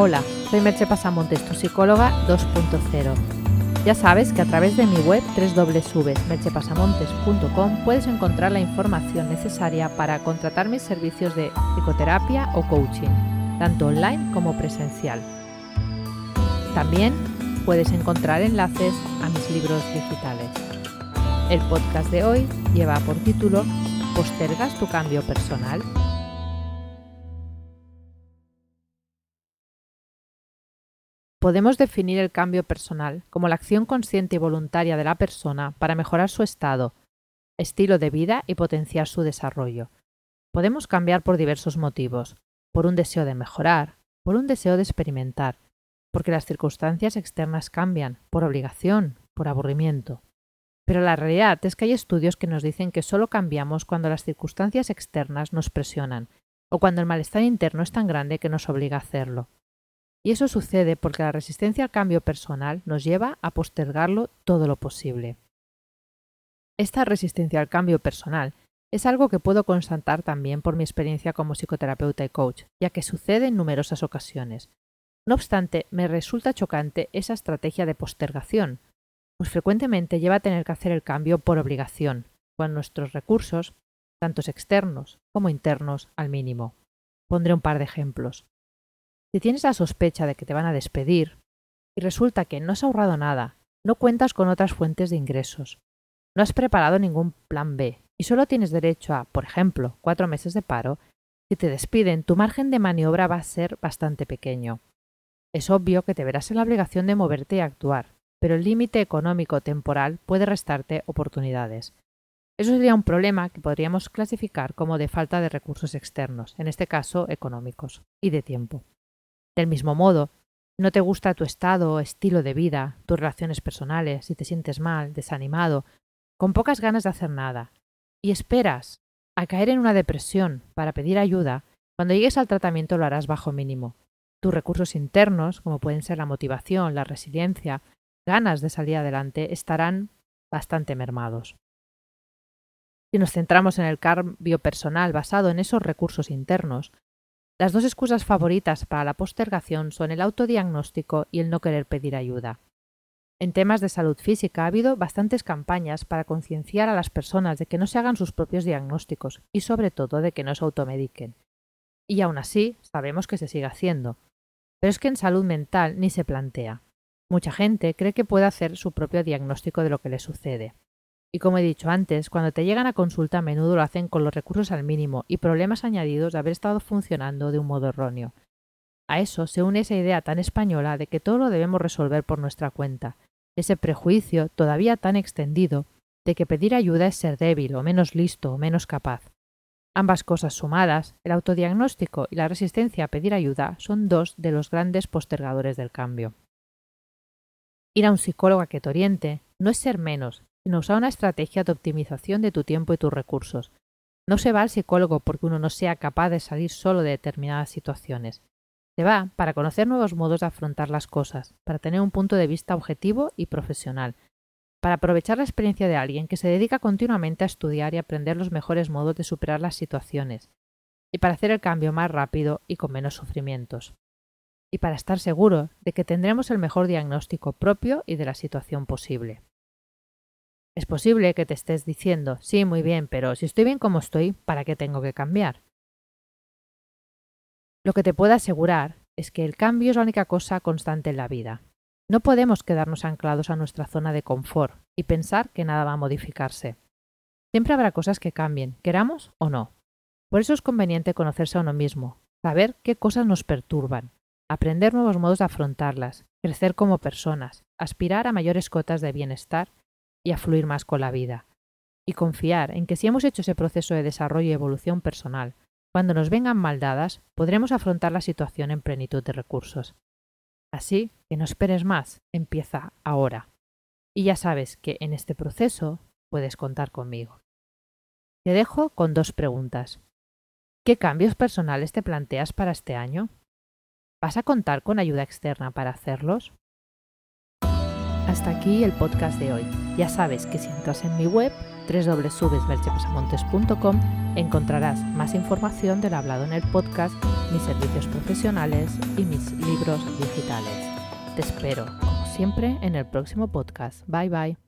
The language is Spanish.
Hola, soy Merche Pasamontes, tu psicóloga 2.0. Ya sabes que a través de mi web www.merchepasamontes.com puedes encontrar la información necesaria para contratar mis servicios de psicoterapia o coaching, tanto online como presencial. También puedes encontrar enlaces a mis libros digitales. El podcast de hoy lleva por título ¿Postergas tu cambio personal? Podemos definir el cambio personal como la acción consciente y voluntaria de la persona para mejorar su estado, estilo de vida y potenciar su desarrollo. Podemos cambiar por diversos motivos, por un deseo de mejorar, por un deseo de experimentar, porque las circunstancias externas cambian, por obligación, por aburrimiento. Pero la realidad es que hay estudios que nos dicen que solo cambiamos cuando las circunstancias externas nos presionan o cuando el malestar interno es tan grande que nos obliga a hacerlo. Y eso sucede porque la resistencia al cambio personal nos lleva a postergarlo todo lo posible. Esta resistencia al cambio personal es algo que puedo constatar también por mi experiencia como psicoterapeuta y coach, ya que sucede en numerosas ocasiones. No obstante, me resulta chocante esa estrategia de postergación, pues frecuentemente lleva a tener que hacer el cambio por obligación, con nuestros recursos, tantos externos como internos, al mínimo. Pondré un par de ejemplos. Si tienes la sospecha de que te van a despedir y resulta que no has ahorrado nada, no cuentas con otras fuentes de ingresos, no has preparado ningún plan B y solo tienes derecho a, por ejemplo, cuatro meses de paro, si te despiden, tu margen de maniobra va a ser bastante pequeño. Es obvio que te verás en la obligación de moverte y actuar, pero el límite económico temporal puede restarte oportunidades. Eso sería un problema que podríamos clasificar como de falta de recursos externos, en este caso económicos, y de tiempo. Del mismo modo, no te gusta tu estado o estilo de vida, tus relaciones personales, si te sientes mal, desanimado, con pocas ganas de hacer nada, y esperas a caer en una depresión para pedir ayuda, cuando llegues al tratamiento lo harás bajo mínimo. Tus recursos internos, como pueden ser la motivación, la resiliencia, ganas de salir adelante, estarán bastante mermados. Si nos centramos en el cambio personal basado en esos recursos internos, las dos excusas favoritas para la postergación son el autodiagnóstico y el no querer pedir ayuda. En temas de salud física ha habido bastantes campañas para concienciar a las personas de que no se hagan sus propios diagnósticos y sobre todo de que no se automediquen. Y aún así sabemos que se sigue haciendo. Pero es que en salud mental ni se plantea. Mucha gente cree que puede hacer su propio diagnóstico de lo que le sucede. Y como he dicho antes, cuando te llegan a consulta a menudo lo hacen con los recursos al mínimo y problemas añadidos de haber estado funcionando de un modo erróneo. A eso se une esa idea tan española de que todo lo debemos resolver por nuestra cuenta, ese prejuicio todavía tan extendido de que pedir ayuda es ser débil o menos listo o menos capaz. Ambas cosas sumadas, el autodiagnóstico y la resistencia a pedir ayuda, son dos de los grandes postergadores del cambio. Ir a un psicólogo a que te oriente no es ser menos, sino usar una estrategia de optimización de tu tiempo y tus recursos. No se va al psicólogo porque uno no sea capaz de salir solo de determinadas situaciones. Se va para conocer nuevos modos de afrontar las cosas, para tener un punto de vista objetivo y profesional, para aprovechar la experiencia de alguien que se dedica continuamente a estudiar y aprender los mejores modos de superar las situaciones, y para hacer el cambio más rápido y con menos sufrimientos. Y para estar seguro de que tendremos el mejor diagnóstico propio y de la situación posible. Es posible que te estés diciendo, sí, muy bien, pero si estoy bien como estoy, ¿para qué tengo que cambiar? Lo que te puedo asegurar es que el cambio es la única cosa constante en la vida. No podemos quedarnos anclados a nuestra zona de confort y pensar que nada va a modificarse. Siempre habrá cosas que cambien, queramos o no. Por eso es conveniente conocerse a uno mismo, saber qué cosas nos perturban, aprender nuevos modos de afrontarlas, crecer como personas, aspirar a mayores cotas de bienestar y a fluir más con la vida. Y confiar en que si hemos hecho ese proceso de desarrollo y evolución personal, cuando nos vengan mal dadas, podremos afrontar la situación en plenitud de recursos. Así que no esperes más, empieza ahora. Y ya sabes que en este proceso puedes contar conmigo. Te dejo con dos preguntas. ¿Qué cambios personales te planteas para este año? ¿Vas a contar con ayuda externa para hacerlos? Hasta aquí el podcast de hoy. Ya sabes que si entras en mi web www.merchepasamontes.com encontrarás más información del hablado en el podcast, mis servicios profesionales y mis libros digitales. Te espero, como siempre, en el próximo podcast. Bye bye.